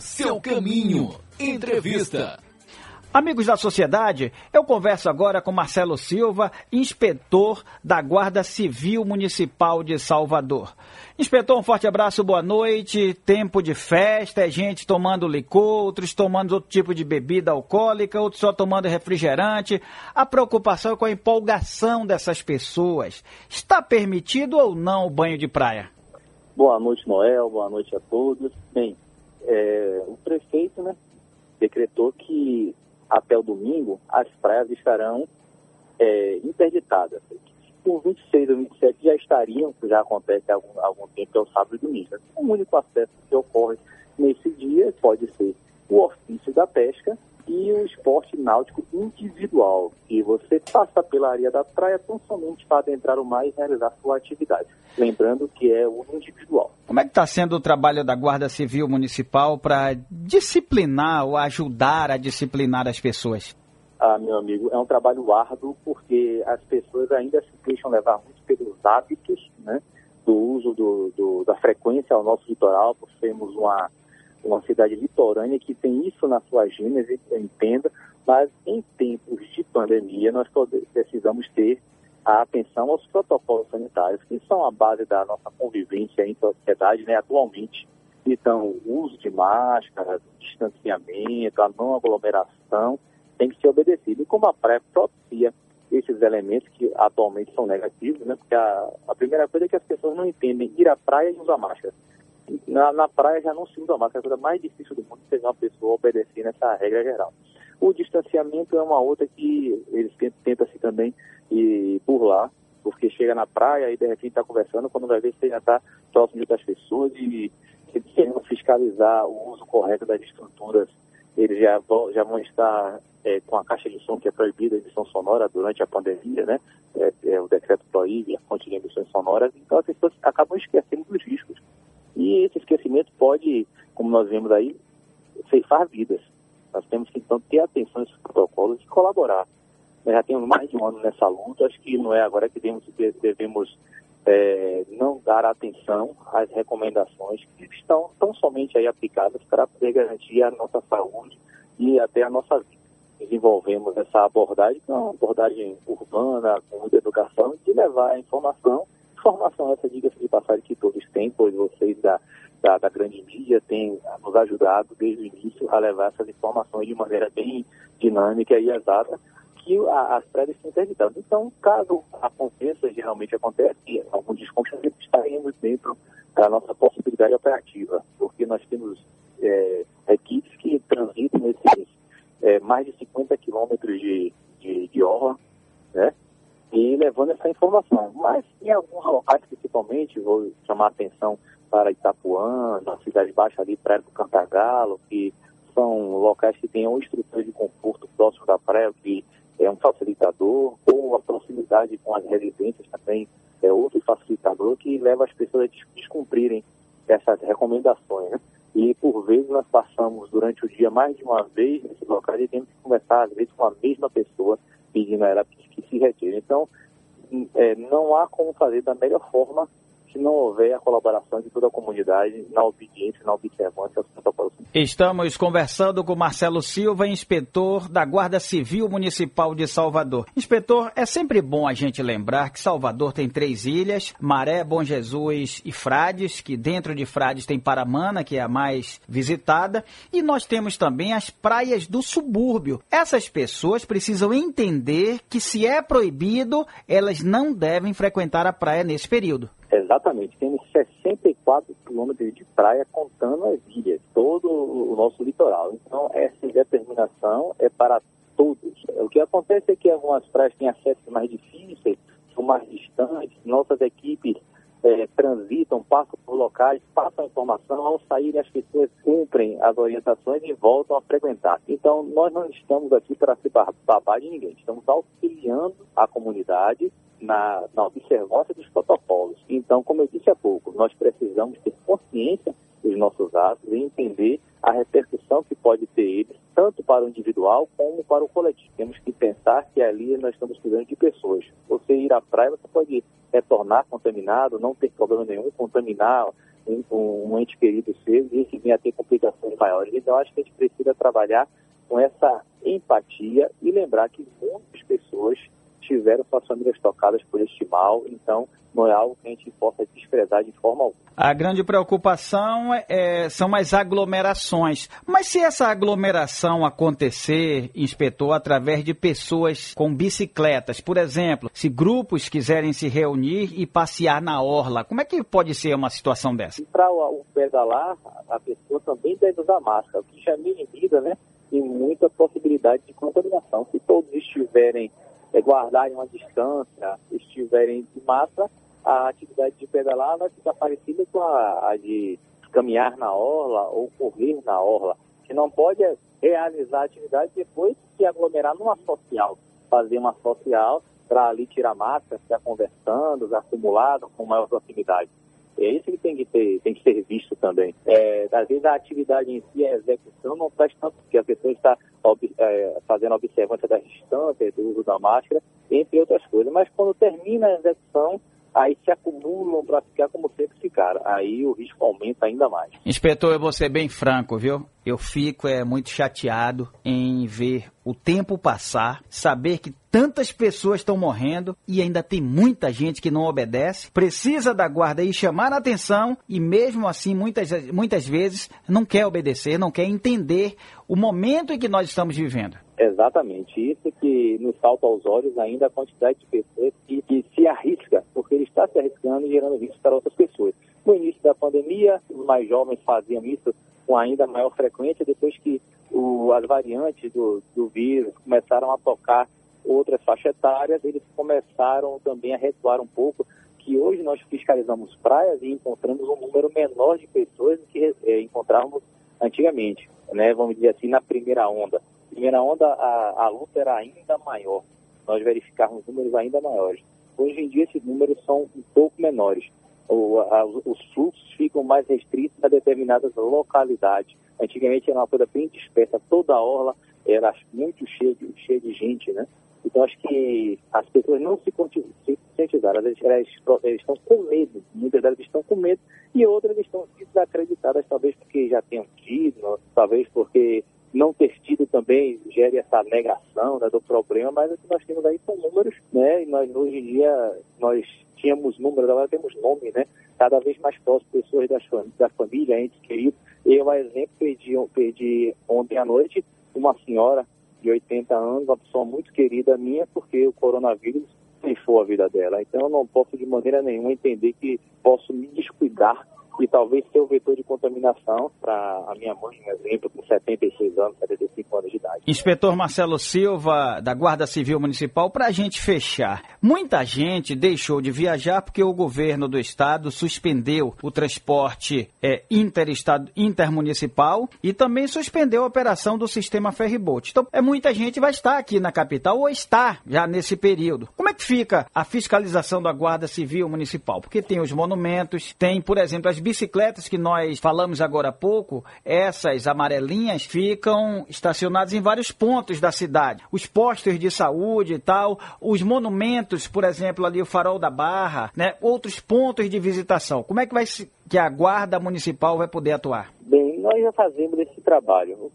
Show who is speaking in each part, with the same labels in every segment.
Speaker 1: seu caminho. Entrevista.
Speaker 2: Amigos da sociedade, eu converso agora com Marcelo Silva, inspetor da Guarda Civil Municipal de Salvador. Inspetor, um forte abraço, boa noite. Tempo de festa, é gente tomando licor, outros tomando outro tipo de bebida alcoólica, outros só tomando refrigerante. A preocupação é com a empolgação dessas pessoas. Está permitido ou não o banho de praia?
Speaker 3: Boa noite, Noel. Boa noite a todos. Bem, é, o prefeito né, decretou que até o domingo, as praias estarão é, interditadas. Por 26 ou 27 já estariam, já acontece há algum, algum tempo, é o sábado e domingo. O único acesso que ocorre nesse dia pode ser o ofício da pesca e o esporte náutico individual, que você passa pela areia da praia tão somente para adentrar o mar e realizar sua atividade. Lembrando que é o individual.
Speaker 2: Como é que está sendo o trabalho da Guarda Civil Municipal para disciplinar ou ajudar a disciplinar as pessoas?
Speaker 3: Ah, meu amigo, é um trabalho árduo porque as pessoas ainda se deixam levar muito pelos hábitos, né, do uso do, do, da frequência ao nosso litoral, por sermos uma uma cidade litorânea que tem isso na sua gênese, entenda, mas em tempos de pandemia nós precisamos ter a atenção aos protocolos sanitários, que são a base da nossa convivência em sociedade né, atualmente. Então, o uso de máscara, distanciamento, a não aglomeração tem que ser obedecido. E como a praia propicia esses elementos que atualmente são negativos, né? Porque a, a primeira coisa é que as pessoas não entendem ir à praia e usar máscara na, na praia já não se usa máscara, é a coisa mais difícil do mundo ser uma pessoa obedecer nessa regra geral. O distanciamento é uma outra que eles tentam, se também por lá, porque chega na praia e de repente está conversando, quando vai ver você já está próximo de outras pessoas e querendo fiscalizar o uso correto das estruturas, eles já vão, já vão estar é, com a caixa de som que é proibida a emissão sonora durante a pandemia, né? É, é, o decreto proíbe a fonte de emissões sonoras, então as pessoas acabam esquecendo dos riscos. E esse esquecimento pode, como nós vemos aí, ceifar vidas. Nós temos que, então, ter atenção a esses protocolos e colaborar. Nós já temos mais de um ano nessa luta, acho que não é agora que devemos, devemos é, não dar atenção às recomendações que estão tão somente aí aplicadas para poder garantir a nossa saúde e até a nossa vida. Desenvolvemos essa abordagem, que é uma abordagem urbana, com muita educação, de levar a informação Informação essa, diga-se de passagem, que todos têm, pois vocês da, da, da, grande mídia têm nos ajudado desde o início a levar essas informações de maneira bem dinâmica e exata, que a, as prévias estão interditadas. Então, caso aconteça, geralmente acontece, algum desconfiamento, estaremos dentro da nossa possibilidade operativa, porque nós temos é, equipes que transitam nesses é, mais de 50 quilômetros de, de, de orla, né? e levando essa informação. Mas em alguns locais, principalmente, vou chamar a atenção para Itapuã, na Cidade Baixa ali, Praia do Cantagalo, que são locais que têm uma estrutura de conforto próximo da praia, que é um facilitador, ou a proximidade com as residências também é outro facilitador que leva as pessoas a descumprirem essas recomendações. Né? E por vezes nós passamos durante o dia mais de uma vez nesses locais e temos que conversar, às vezes, com a mesma pessoa, pedindo a ela que se retire. Então, é, não há como fazer da melhor forma se não houver a colaboração de toda a comunidade na obediência, na observância aos protocolos.
Speaker 2: Estamos conversando com Marcelo Silva, inspetor da Guarda Civil Municipal de Salvador. Inspetor, é sempre bom a gente lembrar que Salvador tem três ilhas, Maré, Bom Jesus e Frades, que dentro de Frades tem Paramana, que é a mais visitada, e nós temos também as praias do subúrbio. Essas pessoas precisam entender que se é proibido, elas não devem frequentar a praia nesse período.
Speaker 3: Exatamente. Temos 64 quilômetros de praia contando as ilhas, todo o nosso litoral. Então, essa determinação é para todos. O que acontece é que algumas praias têm acessos mais difíceis, são mais distantes, nossas equipes é, transitam, passam por locais, passam a informação, ao saírem as pessoas cumprem as orientações e voltam a frequentar. Então, nós não estamos aqui para se babar de ninguém, estamos auxiliando a comunidade na, na observância dos protocolos. Então, como eu disse há pouco, nós precisamos ter consciência dos nossos atos e entender a repercussão que pode ter eles, tanto para o individual como para o coletivo. Temos que pensar que ali nós estamos cuidando de pessoas. Você ir à praia, você pode retornar contaminado, não ter problema nenhum, contaminar um, ente querido seu e esse vinha a ter complicações maiores. Então, acho que a gente precisa trabalhar com essa empatia e lembrar que muitas pessoas tiveram suas famílias tocadas por este mal, então não é algo que a gente possa desprezar de forma alguma.
Speaker 2: A grande preocupação é, é, são as aglomerações. Mas se essa aglomeração acontecer, inspetor, através de pessoas com bicicletas, por exemplo, se grupos quiserem se reunir e passear na orla, como é que pode ser uma situação dessa?
Speaker 3: Para o, o pedalar, a pessoa também deve usar máscara, o que já minimiza, né? E muita possibilidade de contaminação. Se todos estiverem é, guardarem uma distância, estiverem de massa, a atividade de pedalar vai ficar parecida com a, a de caminhar na orla ou correr na orla. Que não pode realizar a atividade depois se aglomerar numa social, fazer uma social para ali tirar massa, ficar conversando, acumulado com maior proximidade. É isso que tem que, ter, tem que ser visto também. É, às vezes a atividade em si, a execução, não faz tanto, porque a pessoa está ob, é, fazendo a observância da distância, do uso da máscara, entre outras coisas. Mas quando termina a execução, aí se acumulam para ficar como sempre ficaram. Aí o risco aumenta ainda mais.
Speaker 2: Inspetor, eu vou ser bem franco, viu? Eu fico é, muito chateado em ver o tempo passar, saber que tantas pessoas estão morrendo e ainda tem muita gente que não obedece, precisa da guarda e chamar a atenção e mesmo assim muitas, muitas vezes não quer obedecer, não quer entender o momento em que nós estamos vivendo.
Speaker 3: Exatamente, isso que nos salta aos olhos ainda a quantidade de pessoas que, que se arrisca, porque ele está se arriscando e gerando risco para outras pessoas. No início da pandemia, os mais jovens faziam isso com ainda maior frequência, depois que o, as variantes do, do vírus começaram a tocar outras faixas etárias, eles começaram também a recuar um pouco, que hoje nós fiscalizamos praias e encontramos um número menor de pessoas do que é, encontrávamos antigamente, né? vamos dizer assim, na primeira onda. Primeira onda, a, a luta era ainda maior, nós verificávamos números ainda maiores. Hoje em dia, esses números são um pouco menores os fluxos ficam mais restritos a determinadas localidades. Antigamente era uma coisa bem dispersa, toda a orla era muito cheia de, cheia de gente, né? Então acho que as pessoas não se conscientizaram, elas, elas, elas estão com medo, muitas delas estão com medo e outras estão desacreditadas, talvez porque já tenham tido, talvez porque não ter tido também gere essa negação né, do problema, mas o que nós temos aí são números, né? E nós hoje em dia nós tínhamos números, agora temos nome, né? Cada vez mais próximo, pessoas das, da família, entes queridos. Eu, a exemplo, perdi, perdi ontem à noite uma senhora de 80 anos, uma pessoa muito querida minha, porque o coronavírus ceifou a vida dela. Então eu não posso de maneira nenhuma entender que posso me descuidar e talvez ser o vetor de contaminação para a minha mãe, um exemplo, com 76 anos, 75 anos de idade.
Speaker 2: Inspetor Marcelo Silva, da Guarda Civil Municipal, para a gente fechar. Muita gente deixou de viajar porque o governo do estado suspendeu o transporte é, interestado, intermunicipal e também suspendeu a operação do sistema ferryboat. Então, é, muita gente vai estar aqui na capital ou está já nesse período. Como é que fica a fiscalização da Guarda Civil Municipal? Porque tem os monumentos, tem, por exemplo, as bicicletas que nós falamos agora há pouco, essas amarelinhas, ficam estacionadas em vários pontos da cidade. Os postos de saúde e tal, os monumentos, por exemplo, ali o Farol da Barra, né? outros pontos de visitação. Como é que vai que a Guarda Municipal vai poder atuar?
Speaker 3: Bem, nós já fazemos esse trabalho. O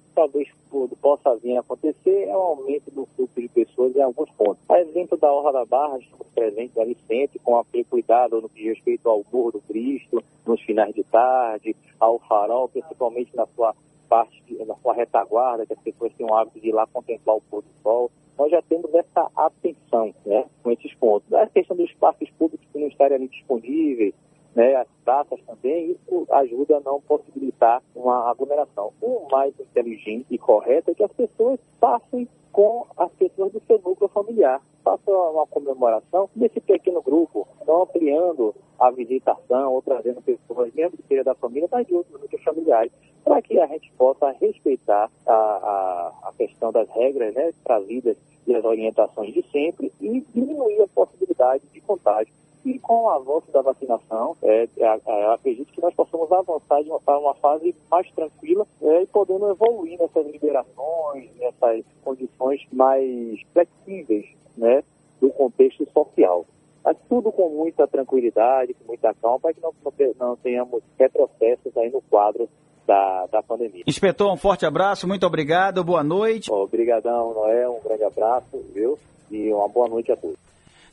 Speaker 3: talvez possa vir a acontecer é o um aumento do fluxo de pessoas em alguns pontos. A exemplo da Orla da Barra, estamos presentes ali sempre com aquele cuidado no que diz respeito ao Morro do Cristo, nos finais de tarde, ao farol, principalmente na sua parte, na sua retaguarda, que as pessoas têm o hábito de ir lá contemplar o pôr do sol. Nós já temos essa atenção né, com esses pontos. A questão dos parques públicos que não estarem ali disponíveis, né, as praças também, isso ajuda a não possibilitar uma aglomeração. O mais inteligente e correto é que as pessoas passem com as pessoas do seu núcleo familiar. Faça uma comemoração desse pequeno grupo, não ampliando a visitação ou trazendo pessoas, mesmo que seja da família, mas de outros núcleos familiares, para que a gente possa respeitar a, a, a questão das regras né, trazidas e as orientações de sempre e diminuir a possibilidade de contágio e com o avanço da vacinação, é, é, é, acredito que nós possamos avançar de uma, para uma fase mais tranquila é, e podendo evoluir nessas liberações, nessas condições mais flexíveis né, do contexto social. Mas tudo com muita tranquilidade, com muita calma, para que não, não tenhamos retrocessos aí no quadro da, da pandemia.
Speaker 2: Inspetor, um forte abraço, muito obrigado, boa noite.
Speaker 3: Obrigadão, Noé, um grande abraço, viu? E uma boa noite a todos.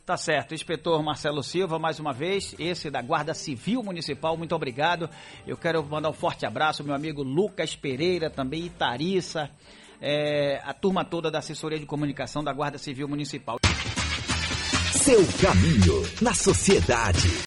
Speaker 2: Tá certo. Inspetor Marcelo Silva, mais uma vez, esse da Guarda Civil Municipal, muito obrigado. Eu quero mandar um forte abraço meu amigo Lucas Pereira, também Itarissa, é, a turma toda da assessoria de comunicação da Guarda Civil Municipal.
Speaker 1: Seu caminho na sociedade.